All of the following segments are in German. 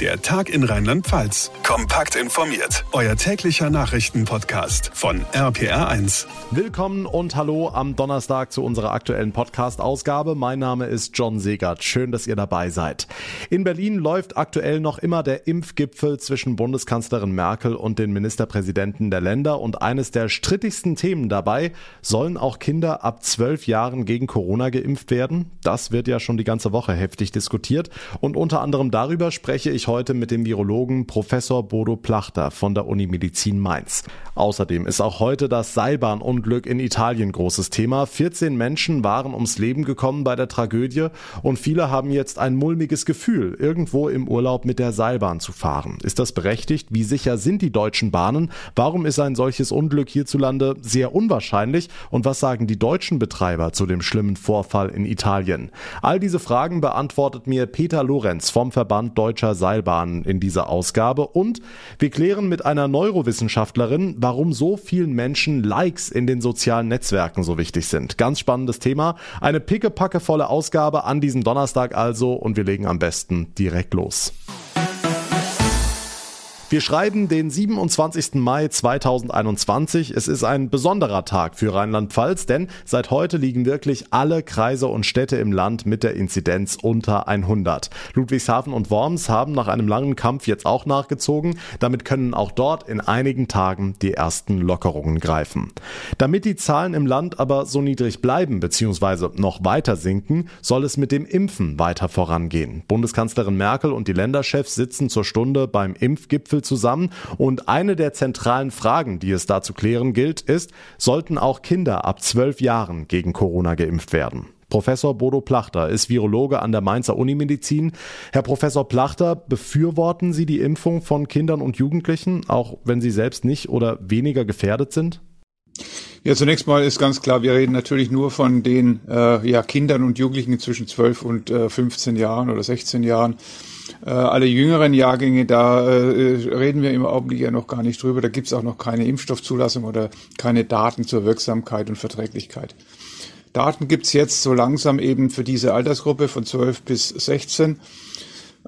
Der Tag in Rheinland-Pfalz. Kompakt informiert. Euer täglicher Nachrichtenpodcast von RPR1. Willkommen und hallo am Donnerstag zu unserer aktuellen Podcast-Ausgabe. Mein Name ist John Segert. Schön, dass ihr dabei seid. In Berlin läuft aktuell noch immer der Impfgipfel zwischen Bundeskanzlerin Merkel und den Ministerpräsidenten der Länder. Und eines der strittigsten Themen dabei, sollen auch Kinder ab zwölf Jahren gegen Corona geimpft werden? Das wird ja schon die ganze Woche heftig diskutiert. Und unter anderem darüber spreche ich heute mit dem Virologen Professor Bodo Plachter von der Uni Medizin Mainz. Außerdem ist auch heute das Seilbahnunglück in Italien großes Thema. 14 Menschen waren ums Leben gekommen bei der Tragödie und viele haben jetzt ein mulmiges Gefühl, irgendwo im Urlaub mit der Seilbahn zu fahren. Ist das berechtigt? Wie sicher sind die deutschen Bahnen? Warum ist ein solches Unglück hierzulande sehr unwahrscheinlich? Und was sagen die deutschen Betreiber zu dem schlimmen Vorfall in Italien? All diese Fragen beantwortet mir Peter Lorenz vom Verband Deutscher Seilbahn Seilbahnen in dieser Ausgabe und wir klären mit einer Neurowissenschaftlerin, warum so vielen Menschen Likes in den sozialen Netzwerken so wichtig sind. Ganz spannendes Thema. Eine pickepackevolle Ausgabe an diesem Donnerstag also und wir legen am besten direkt los. Wir schreiben den 27. Mai 2021. Es ist ein besonderer Tag für Rheinland-Pfalz, denn seit heute liegen wirklich alle Kreise und Städte im Land mit der Inzidenz unter 100. Ludwigshafen und Worms haben nach einem langen Kampf jetzt auch nachgezogen. Damit können auch dort in einigen Tagen die ersten Lockerungen greifen. Damit die Zahlen im Land aber so niedrig bleiben bzw. noch weiter sinken, soll es mit dem Impfen weiter vorangehen. Bundeskanzlerin Merkel und die Länderchefs sitzen zur Stunde beim Impfgipfel zusammen und eine der zentralen Fragen, die es da zu klären gilt, ist, sollten auch Kinder ab zwölf Jahren gegen Corona geimpft werden? Professor Bodo Plachter ist Virologe an der Mainzer Unimedizin. Herr Professor Plachter, befürworten Sie die Impfung von Kindern und Jugendlichen, auch wenn sie selbst nicht oder weniger gefährdet sind? Ja, zunächst mal ist ganz klar, wir reden natürlich nur von den äh, ja, Kindern und Jugendlichen zwischen 12 und äh, 15 Jahren oder 16 Jahren. Äh, alle jüngeren Jahrgänge, da äh, reden wir im Augenblick ja noch gar nicht drüber. Da gibt es auch noch keine Impfstoffzulassung oder keine Daten zur Wirksamkeit und Verträglichkeit. Daten gibt's jetzt so langsam eben für diese Altersgruppe von 12 bis 16.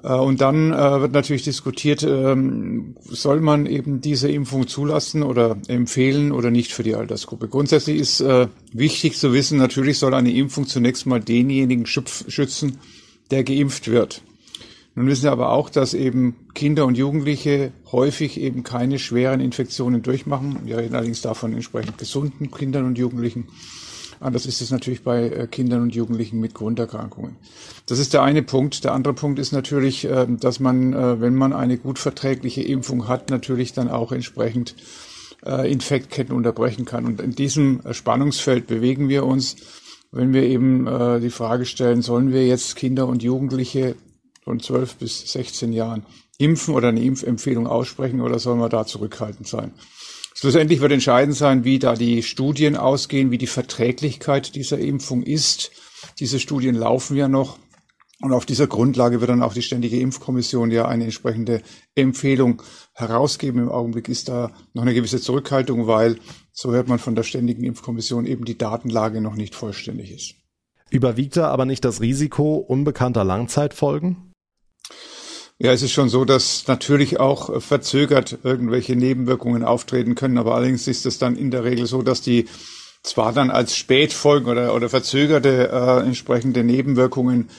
Äh, und dann äh, wird natürlich diskutiert, ähm, soll man eben diese Impfung zulassen oder empfehlen oder nicht für die Altersgruppe. Grundsätzlich ist äh, wichtig zu wissen, natürlich soll eine Impfung zunächst mal denjenigen schützen, der geimpft wird. Nun wissen wir aber auch, dass eben Kinder und Jugendliche häufig eben keine schweren Infektionen durchmachen. Wir reden allerdings davon entsprechend gesunden Kindern und Jugendlichen. Anders ist es natürlich bei äh, Kindern und Jugendlichen mit Grunderkrankungen. Das ist der eine Punkt. Der andere Punkt ist natürlich, ähm, dass man, äh, wenn man eine gut verträgliche Impfung hat, natürlich dann auch entsprechend äh, Infektketten unterbrechen kann. Und in diesem Spannungsfeld bewegen wir uns, wenn wir eben die Frage stellen, sollen wir jetzt Kinder und Jugendliche von 12 bis 16 Jahren impfen oder eine Impfempfehlung aussprechen oder soll man da zurückhaltend sein? Schlussendlich wird entscheidend sein, wie da die Studien ausgehen, wie die Verträglichkeit dieser Impfung ist. Diese Studien laufen ja noch. Und auf dieser Grundlage wird dann auch die Ständige Impfkommission ja eine entsprechende Empfehlung herausgeben. Im Augenblick ist da noch eine gewisse Zurückhaltung, weil, so hört man von der Ständigen Impfkommission, eben die Datenlage noch nicht vollständig ist. Überwiegt da aber nicht das Risiko unbekannter Langzeitfolgen? Ja, es ist schon so, dass natürlich auch verzögert irgendwelche Nebenwirkungen auftreten können, aber allerdings ist es dann in der Regel so, dass die zwar dann als Spätfolgen oder, oder verzögerte äh, entsprechende Nebenwirkungen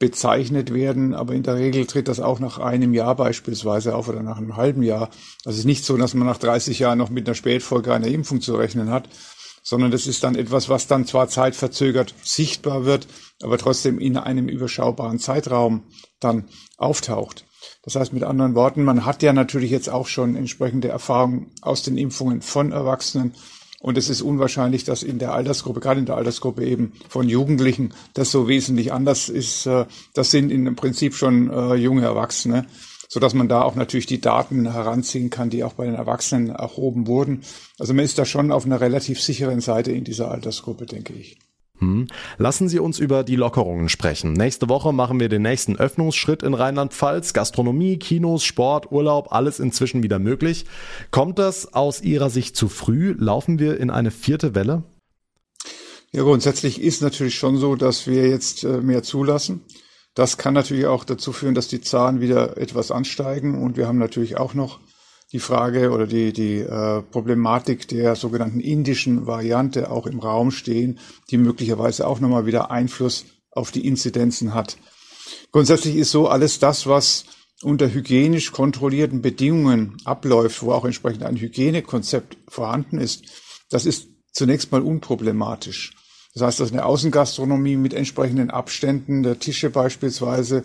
bezeichnet werden, aber in der Regel tritt das auch nach einem Jahr beispielsweise auf oder nach einem halben Jahr. Also es ist nicht so, dass man nach 30 Jahren noch mit einer Spätfolge einer Impfung zu rechnen hat, sondern das ist dann etwas, was dann zwar zeitverzögert sichtbar wird, aber trotzdem in einem überschaubaren Zeitraum dann auftaucht. Das heißt mit anderen Worten, man hat ja natürlich jetzt auch schon entsprechende Erfahrungen aus den Impfungen von Erwachsenen. Und es ist unwahrscheinlich, dass in der Altersgruppe, gerade in der Altersgruppe eben von Jugendlichen, das so wesentlich anders ist. Äh, das sind im Prinzip schon äh, junge Erwachsene so dass man da auch natürlich die Daten heranziehen kann, die auch bei den Erwachsenen erhoben wurden. Also man ist da schon auf einer relativ sicheren Seite in dieser Altersgruppe, denke ich. Hm. Lassen Sie uns über die Lockerungen sprechen. Nächste Woche machen wir den nächsten Öffnungsschritt in Rheinland-Pfalz. Gastronomie, Kinos, Sport, Urlaub, alles inzwischen wieder möglich. Kommt das aus Ihrer Sicht zu früh? Laufen wir in eine vierte Welle? Ja, grundsätzlich ist natürlich schon so, dass wir jetzt äh, mehr zulassen. Das kann natürlich auch dazu führen, dass die Zahlen wieder etwas ansteigen. Und wir haben natürlich auch noch die Frage oder die, die äh, Problematik der sogenannten indischen Variante auch im Raum stehen, die möglicherweise auch nochmal wieder Einfluss auf die Inzidenzen hat. Grundsätzlich ist so alles das, was unter hygienisch kontrollierten Bedingungen abläuft, wo auch entsprechend ein Hygienekonzept vorhanden ist, das ist zunächst mal unproblematisch. Das heißt, dass eine Außengastronomie mit entsprechenden Abständen der Tische beispielsweise,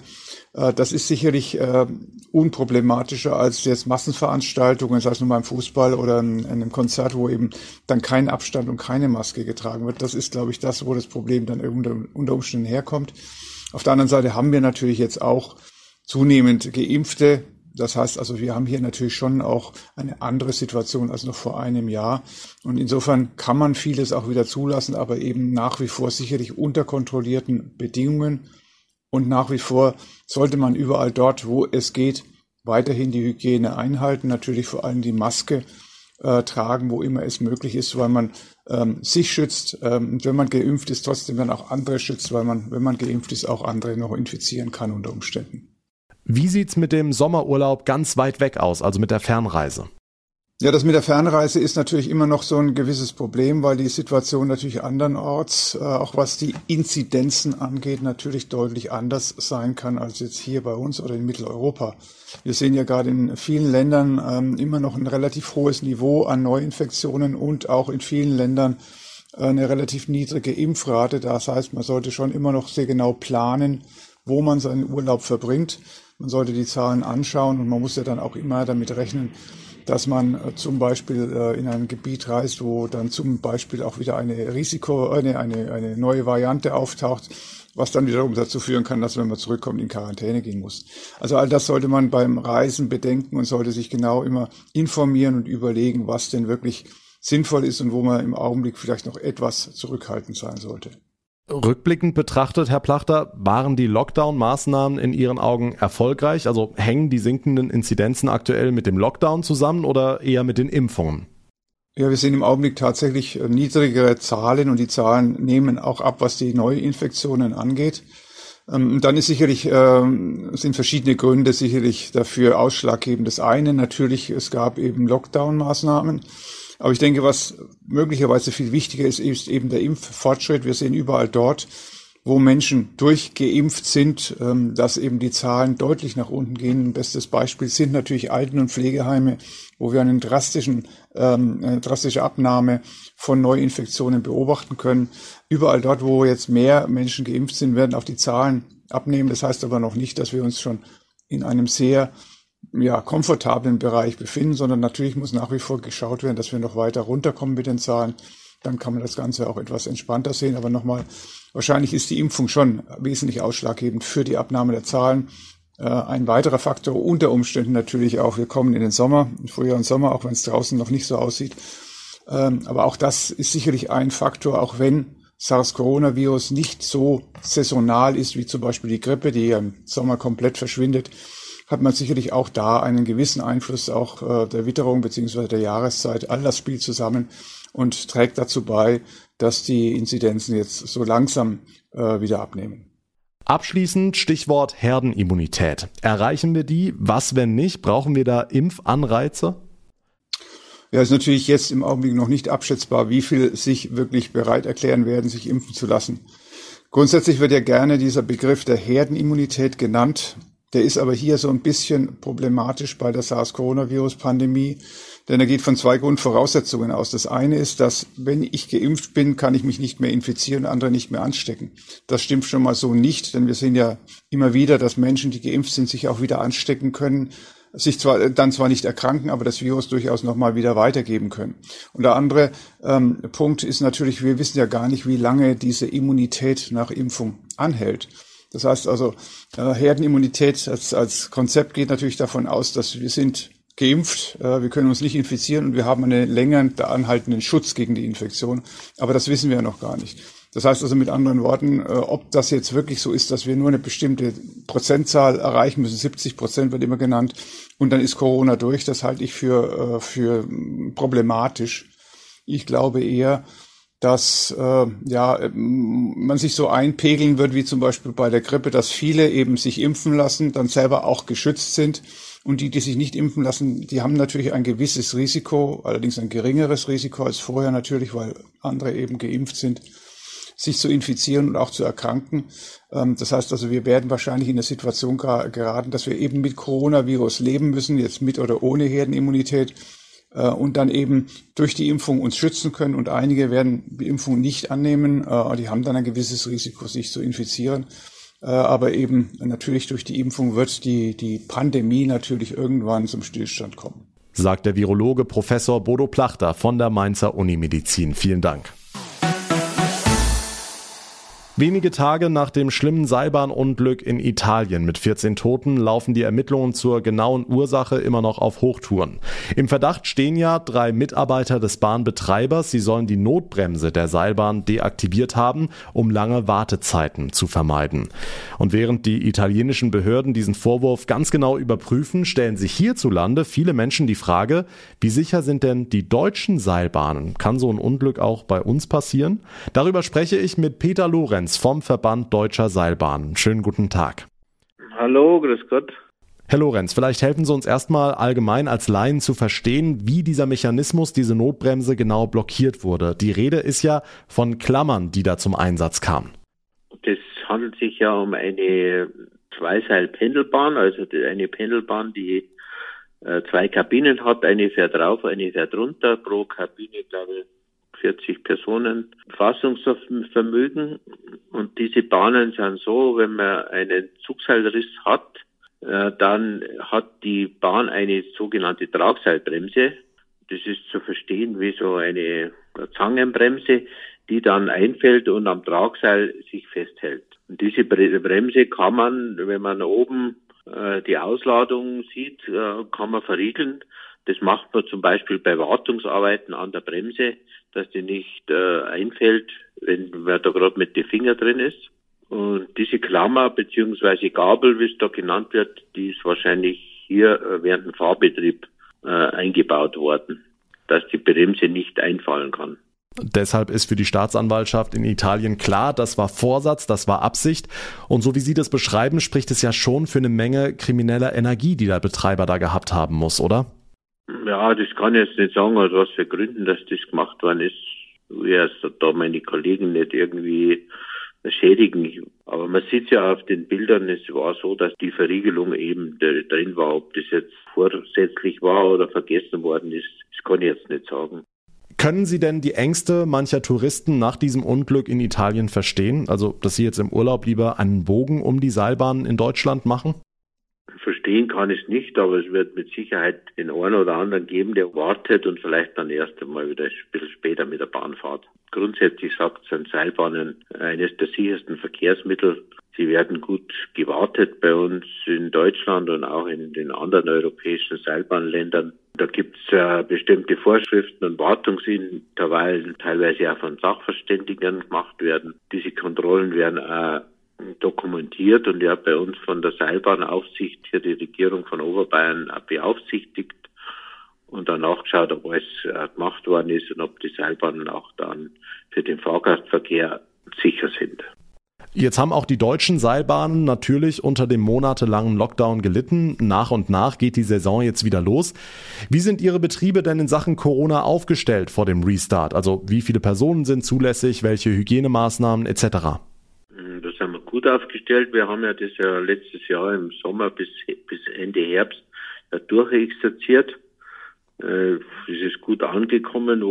äh, das ist sicherlich äh, unproblematischer als jetzt Massenveranstaltungen, sei es nun beim Fußball oder in einem Konzert, wo eben dann kein Abstand und keine Maske getragen wird. Das ist, glaube ich, das, wo das Problem dann unter Umständen herkommt. Auf der anderen Seite haben wir natürlich jetzt auch zunehmend Geimpfte. Das heißt also, wir haben hier natürlich schon auch eine andere Situation als noch vor einem Jahr. Und insofern kann man vieles auch wieder zulassen, aber eben nach wie vor sicherlich unter kontrollierten Bedingungen. Und nach wie vor sollte man überall dort, wo es geht, weiterhin die Hygiene einhalten. Natürlich vor allem die Maske äh, tragen, wo immer es möglich ist, weil man ähm, sich schützt. Ähm, und wenn man geimpft ist, trotzdem dann auch andere schützt, weil man, wenn man geimpft ist, auch andere noch infizieren kann unter Umständen. Wie sieht's mit dem Sommerurlaub ganz weit weg aus, also mit der Fernreise? Ja, das mit der Fernreise ist natürlich immer noch so ein gewisses Problem, weil die Situation natürlich andernorts, äh, auch was die Inzidenzen angeht, natürlich deutlich anders sein kann als jetzt hier bei uns oder in Mitteleuropa. Wir sehen ja gerade in vielen Ländern ähm, immer noch ein relativ hohes Niveau an Neuinfektionen und auch in vielen Ländern äh, eine relativ niedrige Impfrate. Das heißt, man sollte schon immer noch sehr genau planen, wo man seinen Urlaub verbringt. Man sollte die Zahlen anschauen und man muss ja dann auch immer damit rechnen, dass man äh, zum Beispiel äh, in ein Gebiet reist, wo dann zum Beispiel auch wieder eine Risiko, eine, eine, eine neue Variante auftaucht, was dann wiederum dazu führen kann, dass wenn man zurückkommt, in Quarantäne gehen muss. Also all das sollte man beim Reisen bedenken und sollte sich genau immer informieren und überlegen, was denn wirklich sinnvoll ist und wo man im Augenblick vielleicht noch etwas zurückhaltend sein sollte. Rückblickend betrachtet, Herr Plachter, waren die Lockdown-Maßnahmen in Ihren Augen erfolgreich? Also hängen die sinkenden Inzidenzen aktuell mit dem Lockdown zusammen oder eher mit den Impfungen? Ja, wir sehen im Augenblick tatsächlich äh, niedrigere Zahlen und die Zahlen nehmen auch ab, was die Neuinfektionen angeht. Ähm, dann ist sicherlich, ähm, sind verschiedene Gründe sicherlich dafür ausschlaggebend. Das eine natürlich, es gab eben Lockdown-Maßnahmen. Aber ich denke, was möglicherweise viel wichtiger ist, ist eben der Impffortschritt. Wir sehen überall dort, wo Menschen durchgeimpft sind, ähm, dass eben die Zahlen deutlich nach unten gehen. Ein bestes Beispiel sind natürlich Alten- und Pflegeheime, wo wir einen drastischen, ähm, eine drastische Abnahme von Neuinfektionen beobachten können. Überall dort, wo jetzt mehr Menschen geimpft sind, werden auch die Zahlen abnehmen. Das heißt aber noch nicht, dass wir uns schon in einem sehr ja, komfortablen Bereich befinden, sondern natürlich muss nach wie vor geschaut werden, dass wir noch weiter runterkommen mit den Zahlen. Dann kann man das Ganze auch etwas entspannter sehen. Aber nochmal, wahrscheinlich ist die Impfung schon wesentlich ausschlaggebend für die Abnahme der Zahlen. Äh, ein weiterer Faktor unter Umständen natürlich auch, wir kommen in den Sommer, Frühjahr und Sommer, auch wenn es draußen noch nicht so aussieht. Ähm, aber auch das ist sicherlich ein Faktor, auch wenn SARS-Coronavirus nicht so saisonal ist wie zum Beispiel die Grippe, die im Sommer komplett verschwindet hat man sicherlich auch da einen gewissen Einfluss auch äh, der Witterung beziehungsweise der Jahreszeit. All das spielt zusammen und trägt dazu bei, dass die Inzidenzen jetzt so langsam äh, wieder abnehmen. Abschließend Stichwort Herdenimmunität. Erreichen wir die? Was, wenn nicht? Brauchen wir da Impfanreize? Ja, ist natürlich jetzt im Augenblick noch nicht abschätzbar, wie viel sich wirklich bereit erklären werden, sich impfen zu lassen. Grundsätzlich wird ja gerne dieser Begriff der Herdenimmunität genannt. Der ist aber hier so ein bisschen problematisch bei der SARS-Coronavirus-Pandemie, denn er geht von zwei Grundvoraussetzungen aus. Das eine ist, dass wenn ich geimpft bin, kann ich mich nicht mehr infizieren, andere nicht mehr anstecken. Das stimmt schon mal so nicht, denn wir sehen ja immer wieder, dass Menschen, die geimpft sind, sich auch wieder anstecken können, sich zwar dann zwar nicht erkranken, aber das Virus durchaus nochmal wieder weitergeben können. Und der andere ähm, Punkt ist natürlich, wir wissen ja gar nicht, wie lange diese Immunität nach Impfung anhält. Das heißt also, äh, Herdenimmunität als, als Konzept geht natürlich davon aus, dass wir sind geimpft, äh, wir können uns nicht infizieren und wir haben einen längeren anhaltenden Schutz gegen die Infektion. Aber das wissen wir ja noch gar nicht. Das heißt also mit anderen Worten, äh, ob das jetzt wirklich so ist, dass wir nur eine bestimmte Prozentzahl erreichen müssen, 70 Prozent wird immer genannt, und dann ist Corona durch, das halte ich für, für problematisch. Ich glaube eher, dass äh, ja man sich so einpegeln wird wie zum Beispiel bei der Grippe, dass viele eben sich impfen lassen, dann selber auch geschützt sind und die, die sich nicht impfen lassen, die haben natürlich ein gewisses Risiko, allerdings ein geringeres Risiko als vorher natürlich, weil andere eben geimpft sind, sich zu infizieren und auch zu erkranken. Ähm, das heißt also, wir werden wahrscheinlich in eine Situation geraten, dass wir eben mit Coronavirus leben müssen, jetzt mit oder ohne Herdenimmunität und dann eben durch die Impfung uns schützen können. Und einige werden die Impfung nicht annehmen. Äh, die haben dann ein gewisses Risiko, sich zu infizieren. Äh, aber eben natürlich durch die Impfung wird die, die Pandemie natürlich irgendwann zum Stillstand kommen. Sagt der Virologe Professor Bodo Plachter von der Mainzer Unimedizin. Vielen Dank. Wenige Tage nach dem schlimmen Seilbahnunglück in Italien mit 14 Toten laufen die Ermittlungen zur genauen Ursache immer noch auf Hochtouren. Im Verdacht stehen ja drei Mitarbeiter des Bahnbetreibers. Sie sollen die Notbremse der Seilbahn deaktiviert haben, um lange Wartezeiten zu vermeiden. Und während die italienischen Behörden diesen Vorwurf ganz genau überprüfen, stellen sich hierzulande viele Menschen die Frage, wie sicher sind denn die deutschen Seilbahnen? Kann so ein Unglück auch bei uns passieren? Darüber spreche ich mit Peter Lorenz Lorenz vom Verband Deutscher Seilbahnen. Schönen guten Tag. Hallo, grüß Gott. Herr Lorenz, vielleicht helfen Sie uns erstmal allgemein als Laien zu verstehen, wie dieser Mechanismus, diese Notbremse genau blockiert wurde. Die Rede ist ja von Klammern, die da zum Einsatz kamen. Das handelt sich ja um eine Zweiseil-Pendelbahn, also eine Pendelbahn, die äh, zwei Kabinen hat. Eine fährt rauf, eine fährt runter. Pro Kabine, glaube ich, 40 Personen Fassungsvermögen. Und diese Bahnen sind so, wenn man einen Zugseilriss hat, äh, dann hat die Bahn eine sogenannte Tragseilbremse. Das ist zu verstehen wie so eine Zangenbremse, die dann einfällt und am Tragseil sich festhält. Und diese Bremse kann man, wenn man oben äh, die Ausladung sieht, äh, kann man verriegeln. Das macht man zum Beispiel bei Wartungsarbeiten an der Bremse dass die nicht äh, einfällt, wenn man da gerade mit den Finger drin ist. Und diese Klammer beziehungsweise Gabel, wie es da genannt wird, die ist wahrscheinlich hier äh, während dem Fahrbetrieb äh, eingebaut worden, dass die Bremse nicht einfallen kann. Deshalb ist für die Staatsanwaltschaft in Italien klar, das war Vorsatz, das war Absicht. Und so wie Sie das beschreiben, spricht es ja schon für eine Menge krimineller Energie, die der Betreiber da gehabt haben muss, oder? Ja, das kann ich jetzt nicht sagen, aus was für Gründen, dass das gemacht worden ist. Ich erst da meine Kollegen nicht irgendwie schädigen. Aber man sieht ja auf den Bildern, es war so, dass die Verriegelung eben drin war. Ob das jetzt vorsätzlich war oder vergessen worden ist, das kann ich jetzt nicht sagen. Können Sie denn die Ängste mancher Touristen nach diesem Unglück in Italien verstehen? Also, dass sie jetzt im Urlaub lieber einen Bogen um die Seilbahn in Deutschland machen? Verstehen kann ich nicht, aber es wird mit Sicherheit den einen oder anderen geben, der wartet und vielleicht dann erst einmal wieder ein bisschen später mit der Bahn fährt. Grundsätzlich sagt, sind Seilbahnen eines der sichersten Verkehrsmittel. Sie werden gut gewartet bei uns in Deutschland und auch in den anderen europäischen Seilbahnländern. Da gibt es äh, bestimmte Vorschriften und Wartungsintervallen, teilweise auch von Sachverständigen gemacht werden. Diese Kontrollen werden auch dokumentiert und ja bei uns von der Seilbahnaufsicht hier die Regierung von Oberbayern beaufsichtigt und dann nachgeschaut, ob alles äh, gemacht worden ist und ob die Seilbahnen auch dann für den Fahrgastverkehr sicher sind. Jetzt haben auch die deutschen Seilbahnen natürlich unter dem monatelangen Lockdown gelitten. Nach und nach geht die Saison jetzt wieder los. Wie sind Ihre Betriebe denn in Sachen Corona aufgestellt vor dem Restart? Also wie viele Personen sind zulässig, welche Hygienemaßnahmen etc.? Gut aufgestellt. Wir haben ja das ja letztes Jahr im Sommer bis, bis Ende Herbst ja durchexerziert. Äh, es ist gut angekommen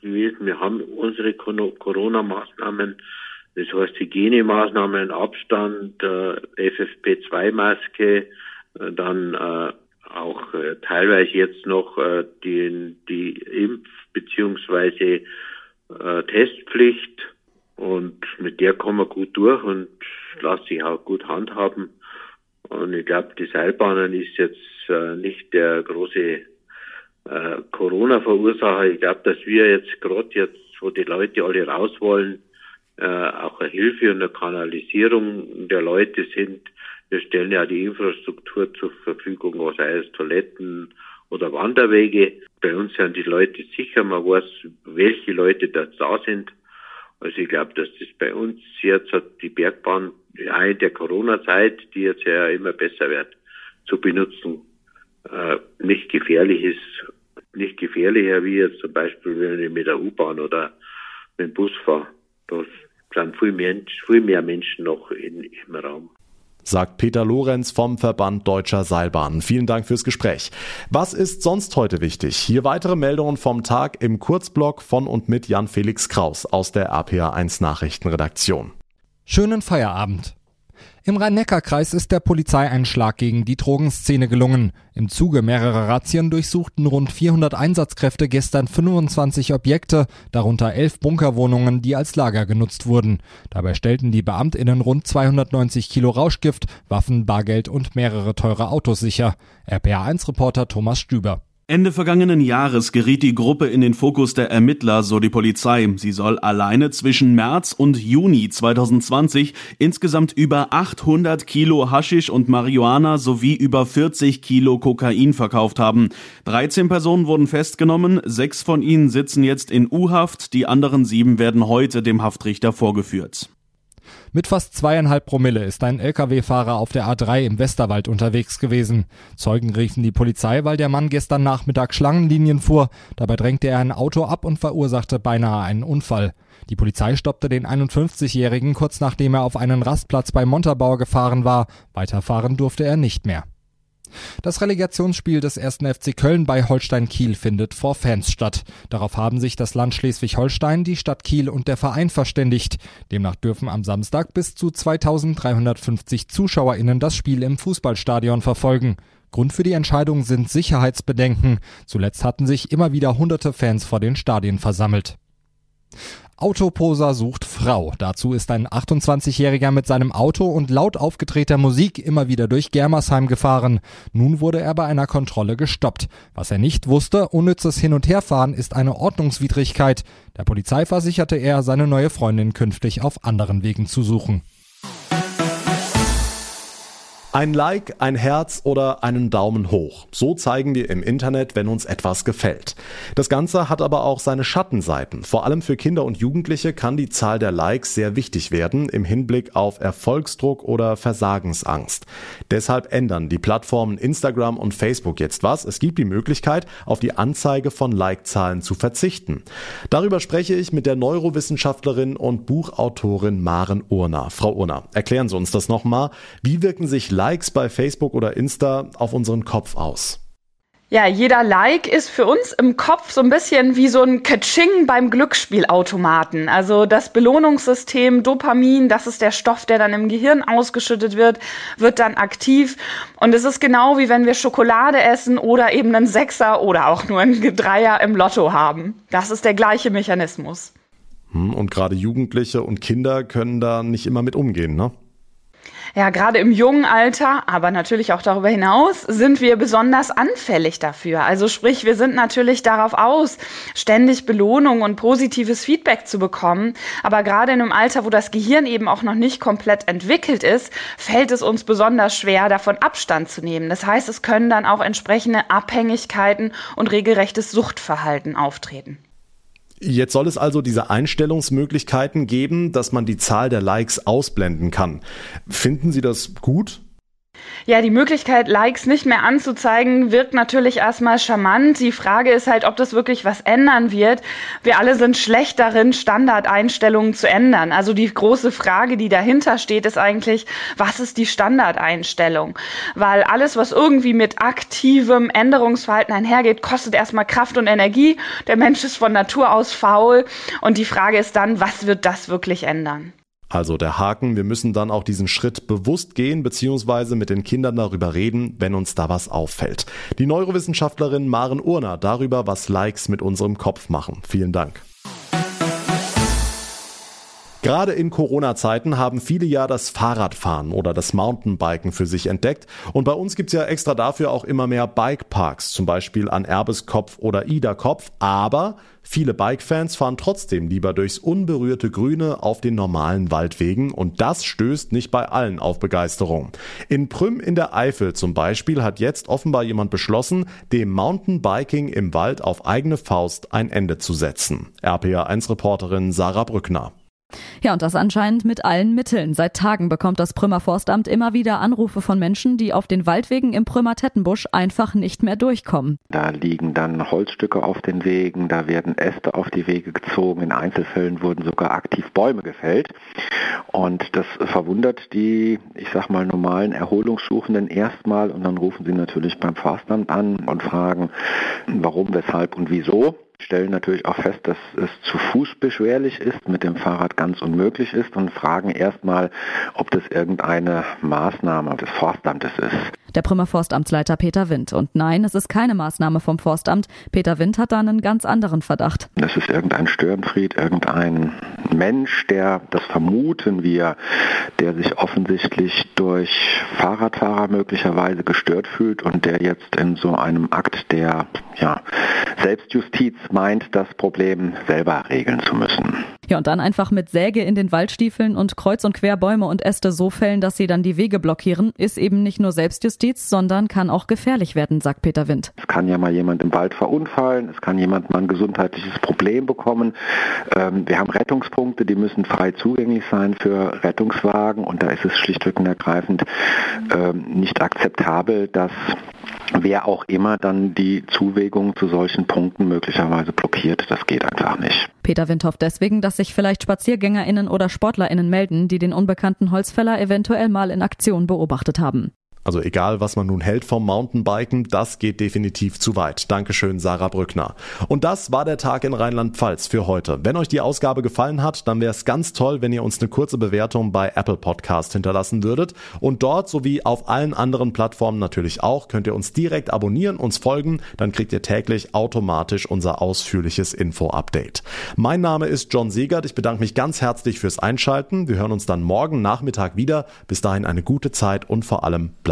gewesen. Wir haben unsere Corona-Maßnahmen, das heißt Hygienemaßnahmen, Abstand, äh, FFP2-Maske, äh, dann äh, auch äh, teilweise jetzt noch äh, die, die Impf- beziehungsweise äh, Testpflicht und mit der kommen wir gut durch und lässt sich auch gut handhaben. Und ich glaube, die Seilbahnen ist jetzt äh, nicht der große äh, Corona-Verursacher. Ich glaube, dass wir jetzt gerade jetzt, wo die Leute alle raus wollen, äh, auch eine Hilfe und eine Kanalisierung der Leute sind. Wir stellen ja die Infrastruktur zur Verfügung, sei es Toiletten oder Wanderwege. Bei uns sind die Leute sicher, man weiß, welche Leute da da sind. Also ich glaube, dass das bei uns jetzt hat die Bergbahn ja in der Corona-Zeit, die jetzt ja immer besser wird, zu benutzen, äh, nicht gefährlich ist, nicht gefährlicher wie jetzt zum Beispiel, wenn ich mit der U-Bahn oder mit dem Bus fahre. Da sind viel mehr, viel mehr Menschen noch in, im Raum sagt Peter Lorenz vom Verband Deutscher Seilbahnen. Vielen Dank fürs Gespräch. Was ist sonst heute wichtig? Hier weitere Meldungen vom Tag im Kurzblock von und mit Jan Felix Kraus aus der APA1 Nachrichtenredaktion. Schönen Feierabend. Im Rhein-Neckar-Kreis ist der Polizei ein Schlag gegen die Drogenszene gelungen. Im Zuge mehrerer Razzien durchsuchten rund 400 Einsatzkräfte gestern 25 Objekte, darunter elf Bunkerwohnungen, die als Lager genutzt wurden. Dabei stellten die Beamtinnen rund 290 Kilo Rauschgift, Waffen, Bargeld und mehrere teure Autos sicher. RPA1-Reporter Thomas Stüber. Ende vergangenen Jahres geriet die Gruppe in den Fokus der Ermittler, so die Polizei. Sie soll alleine zwischen März und Juni 2020 insgesamt über 800 Kilo Haschisch und Marihuana sowie über 40 Kilo Kokain verkauft haben. 13 Personen wurden festgenommen, sechs von ihnen sitzen jetzt in U-Haft, die anderen sieben werden heute dem Haftrichter vorgeführt. Mit fast zweieinhalb Promille ist ein Lkw-Fahrer auf der A3 im Westerwald unterwegs gewesen. Zeugen riefen die Polizei, weil der Mann gestern Nachmittag Schlangenlinien fuhr. Dabei drängte er ein Auto ab und verursachte beinahe einen Unfall. Die Polizei stoppte den 51-Jährigen kurz nachdem er auf einen Rastplatz bei Montabaur gefahren war. Weiterfahren durfte er nicht mehr. Das Relegationsspiel des 1. FC Köln bei Holstein Kiel findet vor Fans statt. Darauf haben sich das Land Schleswig-Holstein, die Stadt Kiel und der Verein verständigt. Demnach dürfen am Samstag bis zu 2350 ZuschauerInnen das Spiel im Fußballstadion verfolgen. Grund für die Entscheidung sind Sicherheitsbedenken. Zuletzt hatten sich immer wieder hunderte Fans vor den Stadien versammelt. Autoposer sucht Frau. Dazu ist ein 28-Jähriger mit seinem Auto und laut aufgedrehter Musik immer wieder durch Germersheim gefahren. Nun wurde er bei einer Kontrolle gestoppt. Was er nicht wusste, unnützes Hin- und Herfahren ist eine Ordnungswidrigkeit. Der Polizei versicherte er, seine neue Freundin künftig auf anderen Wegen zu suchen. Ein Like, ein Herz oder einen Daumen hoch. So zeigen wir im Internet, wenn uns etwas gefällt. Das Ganze hat aber auch seine Schattenseiten. Vor allem für Kinder und Jugendliche kann die Zahl der Likes sehr wichtig werden im Hinblick auf Erfolgsdruck oder Versagensangst. Deshalb ändern die Plattformen Instagram und Facebook jetzt was. Es gibt die Möglichkeit, auf die Anzeige von Like-Zahlen zu verzichten. Darüber spreche ich mit der Neurowissenschaftlerin und Buchautorin Maren Urner. Frau Urner, erklären Sie uns das nochmal. Wie wirken sich Likes bei Facebook oder Insta auf unseren Kopf aus? Ja, jeder Like ist für uns im Kopf so ein bisschen wie so ein Katsching beim Glücksspielautomaten. Also das Belohnungssystem Dopamin, das ist der Stoff, der dann im Gehirn ausgeschüttet wird, wird dann aktiv. Und es ist genau wie wenn wir Schokolade essen oder eben einen Sechser oder auch nur einen Dreier im Lotto haben. Das ist der gleiche Mechanismus. Hm, und gerade Jugendliche und Kinder können da nicht immer mit umgehen, ne? Ja, gerade im jungen Alter, aber natürlich auch darüber hinaus, sind wir besonders anfällig dafür. Also sprich, wir sind natürlich darauf aus, ständig Belohnung und positives Feedback zu bekommen. Aber gerade in einem Alter, wo das Gehirn eben auch noch nicht komplett entwickelt ist, fällt es uns besonders schwer, davon Abstand zu nehmen. Das heißt, es können dann auch entsprechende Abhängigkeiten und regelrechtes Suchtverhalten auftreten. Jetzt soll es also diese Einstellungsmöglichkeiten geben, dass man die Zahl der Likes ausblenden kann. Finden Sie das gut? Ja, die Möglichkeit, Likes nicht mehr anzuzeigen, wirkt natürlich erstmal charmant. Die Frage ist halt, ob das wirklich was ändern wird. Wir alle sind schlecht darin, Standardeinstellungen zu ändern. Also die große Frage, die dahinter steht, ist eigentlich, was ist die Standardeinstellung? Weil alles, was irgendwie mit aktivem Änderungsverhalten einhergeht, kostet erstmal Kraft und Energie. Der Mensch ist von Natur aus faul. Und die Frage ist dann, was wird das wirklich ändern? Also der Haken, wir müssen dann auch diesen Schritt bewusst gehen, beziehungsweise mit den Kindern darüber reden, wenn uns da was auffällt. Die Neurowissenschaftlerin Maren Urner darüber, was Likes mit unserem Kopf machen. Vielen Dank. Gerade in Corona-Zeiten haben viele ja das Fahrradfahren oder das Mountainbiken für sich entdeckt. Und bei uns gibt's ja extra dafür auch immer mehr Bikeparks, zum Beispiel an Erbeskopf oder Iderkopf. Aber viele Bikefans fahren trotzdem lieber durchs unberührte Grüne auf den normalen Waldwegen. Und das stößt nicht bei allen auf Begeisterung. In Prüm in der Eifel zum Beispiel hat jetzt offenbar jemand beschlossen, dem Mountainbiking im Wald auf eigene Faust ein Ende zu setzen. RPA1-Reporterin Sarah Brückner. Ja, und das anscheinend mit allen Mitteln. Seit Tagen bekommt das Prümmer Forstamt immer wieder Anrufe von Menschen, die auf den Waldwegen im Prümmer Tettenbusch einfach nicht mehr durchkommen. Da liegen dann Holzstücke auf den Wegen, da werden Äste auf die Wege gezogen, in Einzelfällen wurden sogar aktiv Bäume gefällt. Und das verwundert die, ich sag mal, normalen Erholungssuchenden erstmal und dann rufen sie natürlich beim Forstamt an und fragen, warum, weshalb und wieso stellen natürlich auch fest, dass es zu Fuß beschwerlich ist, mit dem Fahrrad ganz unmöglich ist und fragen erstmal, ob das irgendeine Maßnahme des Forstamtes ist. Der Prümmer Forstamtsleiter Peter Wind. Und nein, es ist keine Maßnahme vom Forstamt. Peter Wind hat da einen ganz anderen Verdacht. Das ist irgendein Störenfried, irgendein Mensch, der, das vermuten wir, der sich offensichtlich durch Fahrradfahrer möglicherweise gestört fühlt und der jetzt in so einem Akt der ja, Selbstjustiz meint, das Problem selber regeln zu müssen. Ja, und dann einfach mit Säge in den Waldstiefeln und kreuz und quer Bäume und Äste so fällen, dass sie dann die Wege blockieren, ist eben nicht nur Selbstjustiz, sondern kann auch gefährlich werden, sagt Peter Wind. Es kann ja mal jemand im Wald verunfallen, es kann jemand mal ein gesundheitliches Problem bekommen. Ähm, wir haben Rettungspunkte, die müssen frei zugänglich sein für Rettungswagen und da ist es schlichtweg und ergreifend ähm, nicht akzeptabel, dass wer auch immer dann die Zuwägung zu solchen Punkten möglicherweise blockiert. Das geht einfach nicht. Peter Wind hofft deswegen, dass sich vielleicht SpaziergängerInnen oder SportlerInnen melden, die den unbekannten Holzfäller eventuell mal in Aktion beobachtet haben. Also egal, was man nun hält vom Mountainbiken, das geht definitiv zu weit. Dankeschön, Sarah Brückner. Und das war der Tag in Rheinland-Pfalz für heute. Wenn euch die Ausgabe gefallen hat, dann wäre es ganz toll, wenn ihr uns eine kurze Bewertung bei Apple Podcast hinterlassen würdet. Und dort sowie auf allen anderen Plattformen natürlich auch könnt ihr uns direkt abonnieren, uns folgen, dann kriegt ihr täglich automatisch unser ausführliches Info-Update. Mein Name ist John Segert. Ich bedanke mich ganz herzlich fürs Einschalten. Wir hören uns dann morgen Nachmittag wieder. Bis dahin eine gute Zeit und vor allem bleibt